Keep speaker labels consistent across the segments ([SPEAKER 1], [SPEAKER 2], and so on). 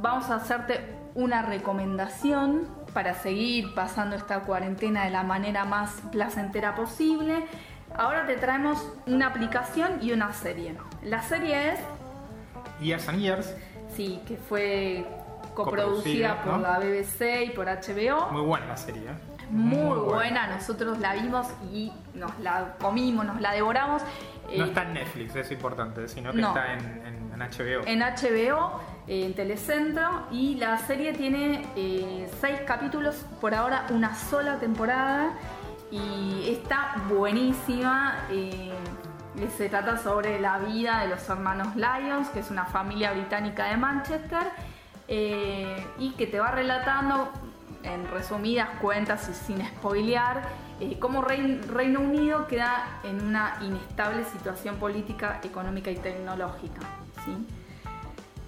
[SPEAKER 1] vamos a hacerte una recomendación para seguir pasando esta cuarentena de la manera más placentera posible. Ahora te traemos una aplicación y una serie. La serie es...
[SPEAKER 2] Years and Years.
[SPEAKER 1] Sí, que fue coproducida por la BBC y por HBO.
[SPEAKER 2] Muy buena la serie. ¿eh?
[SPEAKER 1] Muy, buena. nosotros la vimos y nos la comimos, nos la devoramos.
[SPEAKER 2] No está en Netflix, es importante, sino que está en, HBO.
[SPEAKER 1] En HBO, en Telecentro, y la serie tiene eh, seis capítulos, por ahora una sola temporada, y está buenísima. Eh, se trata sobre la vida de los hermanos Lyons, que es una familia británica de Manchester, eh, y que te va relatando en resumidas cuentas y sin spoilear, eh, cómo Reino Unido queda en una inestable situación política, económica y tecnológica.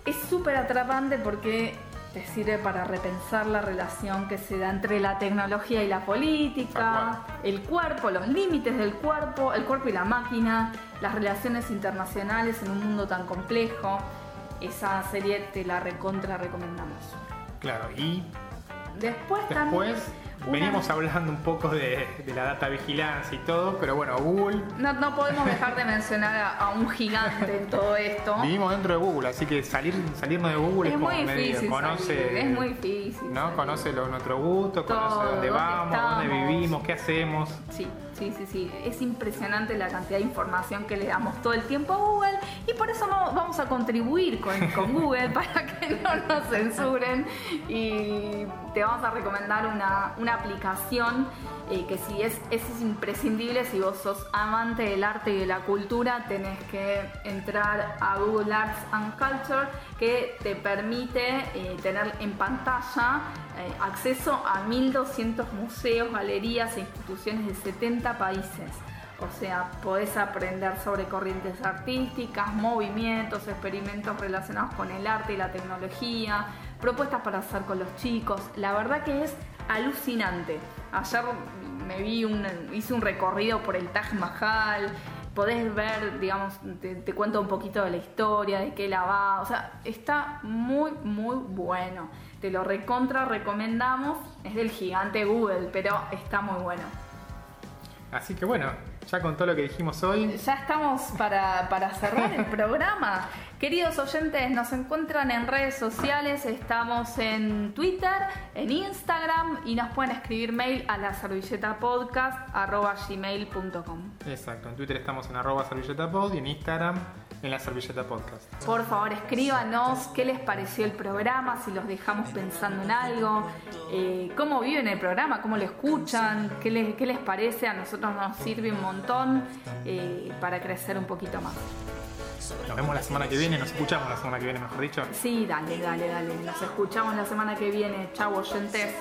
[SPEAKER 1] Es súper atrapante porque te sirve para repensar la relación que se da entre la tecnología y la política, el cuerpo, los límites del cuerpo, el cuerpo y la máquina, las relaciones internacionales en un mundo tan complejo. Esa serie te la recontra recomendamos.
[SPEAKER 2] Claro, y
[SPEAKER 1] Después,
[SPEAKER 2] Después Venimos hablando un poco de, la data vigilancia y todo, pero bueno, Google.
[SPEAKER 1] No, podemos dejar de mencionar a, un gigante en todo esto.
[SPEAKER 2] Vivimos dentro de Google, así que salir, salirnos de Google es,
[SPEAKER 1] es
[SPEAKER 2] muy
[SPEAKER 1] difícil. Conoce, es muy difícil.
[SPEAKER 2] ¿no? Conoce lo, nuestro gusto, conoce dónde vamos, dónde vivimos, qué hacemos.
[SPEAKER 1] Sí. Sí, sí, sí. Es impresionante la cantidad de información que le damos todo el tiempo a Google y por eso vamos a contribuir con, Google para que no nos censuren y te vamos a recomendar una, una aplicación eh, que si es, es imprescindible, si vos sos amante del arte y de la cultura, tenés que entrar a Google Arts and Culture que te permite eh, tener en pantalla eh, acceso a 1.200 museos, galerías e instituciones de 70 países. O sea, podés aprender sobre corrientes artísticas, movimientos, experimentos relacionados con el arte y la tecnología, propuestas para hacer con los chicos. La verdad que es alucinante. Ayer me vi un, hice un recorrido por el Taj Mahal. Podés ver, digamos, te, cuento un poquito de la historia, de qué la va. O sea, está muy, muy bueno. Te lo recontra recomendamos. Es del gigante Google, pero está muy bueno.
[SPEAKER 2] Así que bueno, ya con todo lo que dijimos hoy.
[SPEAKER 1] Ya estamos para, para cerrar el programa. Queridos oyentes, nos encuentran en redes sociales, estamos en Twitter, en Instagram y nos pueden escribir mail a la servilleta podcast gmail.com.
[SPEAKER 2] Exacto, en Twitter estamos en arroba servilletapod y en Instagram en la servilleta podcast.
[SPEAKER 1] Por favor, escríbanos qué les pareció el programa, si los dejamos pensando en algo, eh, cómo viven el programa, cómo lo escuchan, qué les, qué les parece, a nosotros nos sirve un montón eh, para crecer un poquito más.
[SPEAKER 2] Nos vemos la semana que viene, nos escuchamos la semana que viene, mejor dicho.
[SPEAKER 1] Sí, dale, dale, dale. Nos escuchamos la semana que viene. Chau, oyentes.